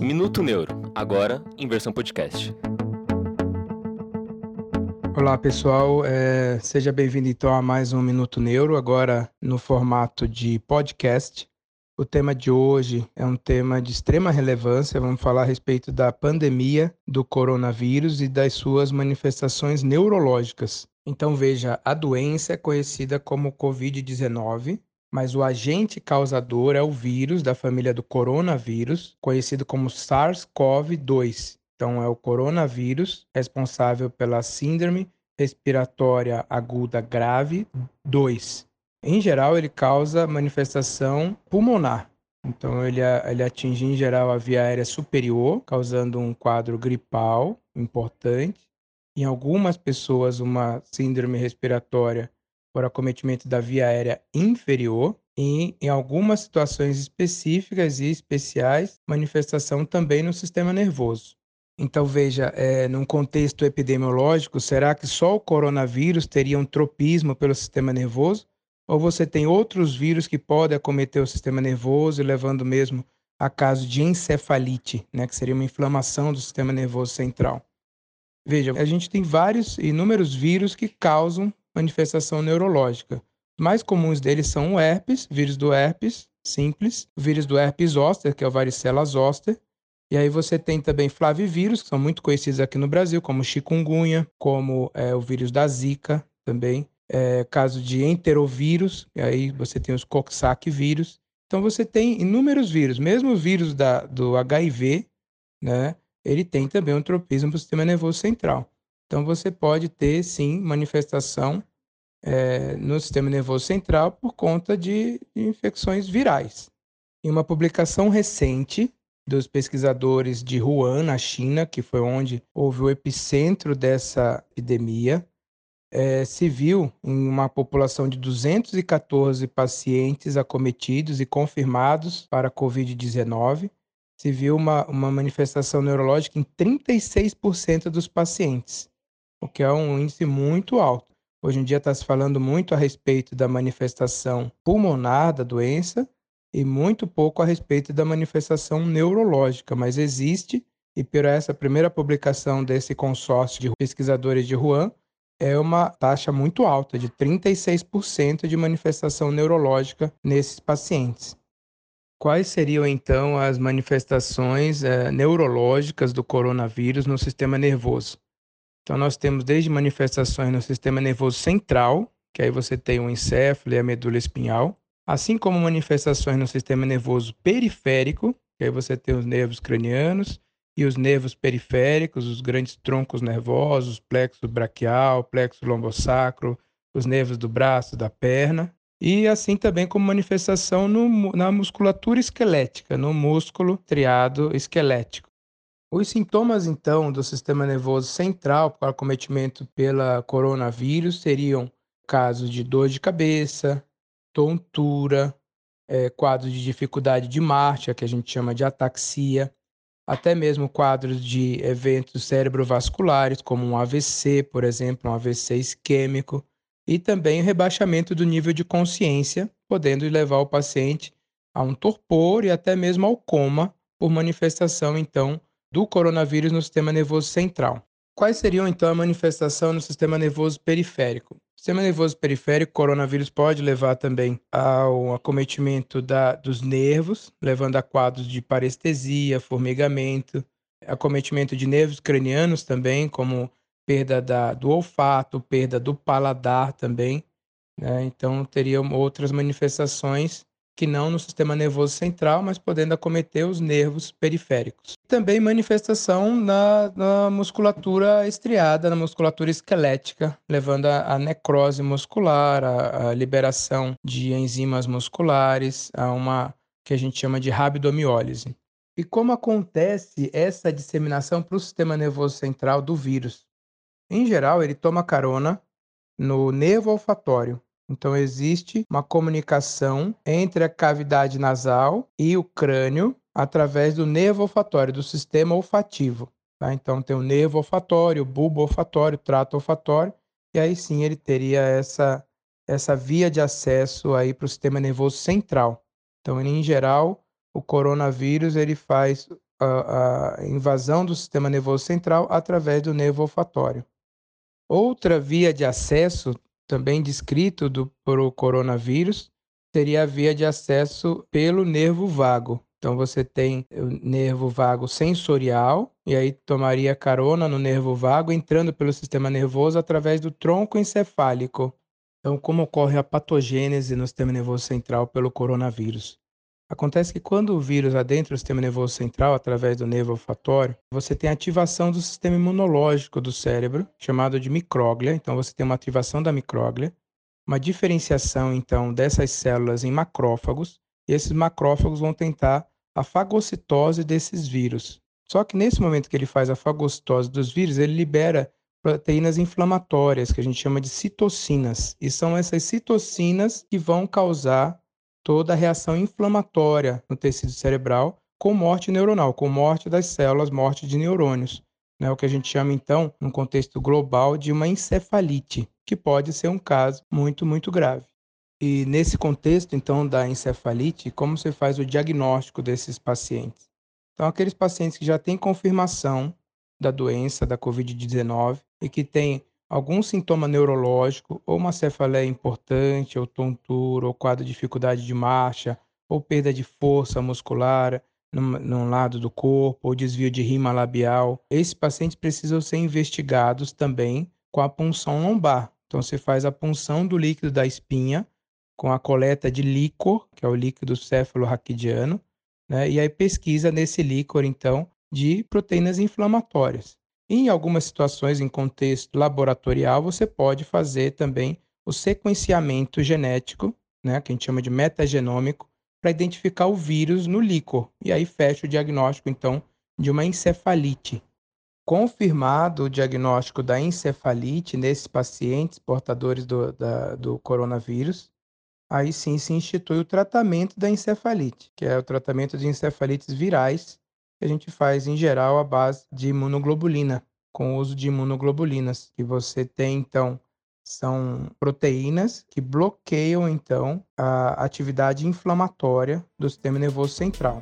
Minuto Neuro, agora em versão podcast. Olá pessoal, é, seja bem-vindo então a mais um Minuto Neuro, agora no formato de podcast. O tema de hoje é um tema de extrema relevância. Vamos falar a respeito da pandemia do coronavírus e das suas manifestações neurológicas. Então, veja, a doença é conhecida como Covid-19, mas o agente causador é o vírus da família do coronavírus, conhecido como SARS-CoV-2. Então, é o coronavírus responsável pela síndrome respiratória aguda grave 2. Em geral, ele causa manifestação pulmonar. Então, ele, ele atinge, em geral, a via aérea superior, causando um quadro gripal importante. Em algumas pessoas, uma síndrome respiratória por acometimento da via aérea inferior. E, em algumas situações específicas e especiais, manifestação também no sistema nervoso. Então, veja, é, num contexto epidemiológico, será que só o coronavírus teria um tropismo pelo sistema nervoso? ou você tem outros vírus que podem acometer o sistema nervoso, levando mesmo a caso de encefalite, né, que seria uma inflamação do sistema nervoso central. Veja, a gente tem vários inúmeros vírus que causam manifestação neurológica. Mais comuns deles são o herpes, vírus do herpes simples, vírus do herpes zoster, que é o varicela zoster, e aí você tem também flavivírus, que são muito conhecidos aqui no Brasil, como chikungunya, como é, o vírus da zika também, é, caso de enterovírus, e aí você tem os Coxsackie vírus. Então você tem inúmeros vírus, mesmo o vírus da, do HIV, né, ele tem também um tropismo para o sistema nervoso central. Então você pode ter sim manifestação é, no sistema nervoso central por conta de, infecções virais. Em uma publicação recente dos pesquisadores de Wuhan, na China, que foi onde houve o epicentro dessa epidemia, é, se viu em uma população de 214 pacientes acometidos e confirmados para a Covid-19, se viu uma, uma manifestação neurológica em 36% dos pacientes, o que é um índice muito alto. Hoje em dia está se falando muito a respeito da manifestação pulmonar da doença e muito pouco a respeito da manifestação neurológica, mas existe, e por essa primeira publicação desse consórcio de pesquisadores de Wuhan, é uma taxa muito alta, de 36% de manifestação neurológica nesses pacientes. Quais seriam então as manifestações é, neurológicas do coronavírus no sistema nervoso? Então, nós temos desde manifestações no sistema nervoso central, que aí você tem o encéfalo e a medula espinhal, assim como manifestações no sistema nervoso periférico, que aí você tem os nervos cranianos, e os nervos periféricos, os grandes troncos nervosos, plexo braquial, plexo lombosacro, os nervos do braço, da perna, e assim também como manifestação no, na musculatura esquelética, no músculo triado esquelético. Os sintomas, então, do sistema nervoso central para acometimento pela coronavírus seriam casos de dor de cabeça, tontura, é, quadros de dificuldade de marcha, que a gente chama de ataxia, até mesmo quadros de eventos cerebrovasculares, como um AVC, por exemplo, um AVC isquêmico, e também o rebaixamento do nível de consciência, podendo levar o paciente a um torpor e até mesmo ao coma por manifestação, então, do coronavírus no sistema nervoso central. Quais seriam, então, a manifestação no sistema nervoso periférico? sistema nervoso periférico, coronavírus pode levar também ao acometimento da, dos nervos, levando a quadros de parestesia, formigamento, acometimento de nervos cranianos também, como perda da, do olfato, perda do paladar também. Né? Então, teriam outras manifestações que não no sistema nervoso central, mas podendo acometer os nervos periféricos. Também manifestação na, na musculatura estriada, na musculatura esquelética, levando à necrose muscular, à liberação de enzimas musculares, a uma que a gente chama de rabdomiólise. E como acontece essa disseminação para o sistema nervoso central do vírus? Em geral, ele toma carona no nervo olfatório, então, existe uma comunicação entre a cavidade nasal e o crânio através do nervo olfatório, do sistema olfativo. Tá? Então, tem o nervo olfatório, o bulbo olfatório, o trato olfatório, e aí sim ele teria essa, essa via de acesso aí para o sistema nervoso central. Então, em geral, o coronavírus ele faz a, a invasão do sistema nervoso central através do nervo olfatório. Outra via de acesso, também descrito do, por o coronavírus, seria a via de acesso pelo nervo vago. Então você tem o nervo vago sensorial, e aí tomaria carona no nervo vago, entrando pelo sistema nervoso através do tronco encefálico. Então, como ocorre a patogênese no sistema nervoso central pelo coronavírus? Acontece que quando o vírus adentra o sistema nervoso central através do nervo olfatório, você tem ativação do sistema imunológico do cérebro, chamado de micróglia. Então você tem uma ativação da micróglia, uma diferenciação então dessas células em macrófagos, e esses macrófagos vão tentar a fagocitose desses vírus. Só que nesse momento que ele faz a fagocitose dos vírus, ele libera proteínas inflamatórias, que a gente chama de citocinas. E são essas citocinas que vão causar toda a reação inflamatória no tecido cerebral com morte neuronal, com morte das células, morte de neurônios. Né, o que a gente chama, então, no contexto global, de uma encefalite, que pode ser um caso muito, muito grave. E nesse contexto, então, da encefalite, como você faz o diagnóstico desses pacientes? Então, aqueles pacientes que já têm confirmação da doença, da Covid-19, e que têm algum sintoma neurológico, ou uma cefaleia importante, ou tontura, ou quadro de dificuldade de marcha, ou perda de força muscular num, num lado do corpo, ou desvio de rima labial, esses pacientes precisam ser investigados também com a punção lombar. Então, você faz a punção do líquido da espinha com a coleta de líquor, que é o líquido céfalo-raquidiano, né? e aí pesquisa nesse líquor, então, de proteínas inflamatórias. Em algumas situações, em contexto laboratorial, você pode fazer também o sequenciamento genético, né, que a gente chama de metagenômico, para identificar o vírus no líquor. E aí fecha o diagnóstico, então, de uma encefalite. Confirmado o diagnóstico da encefalite nesses pacientes portadores do, da, do coronavírus, aí sim se institui o tratamento da encefalite, que é o tratamento de encefalites virais, que a gente faz em geral à base de imunoglobulina, com o uso de imunoglobulinas, que você tem então são proteínas que bloqueiam então a atividade inflamatória do sistema nervoso central.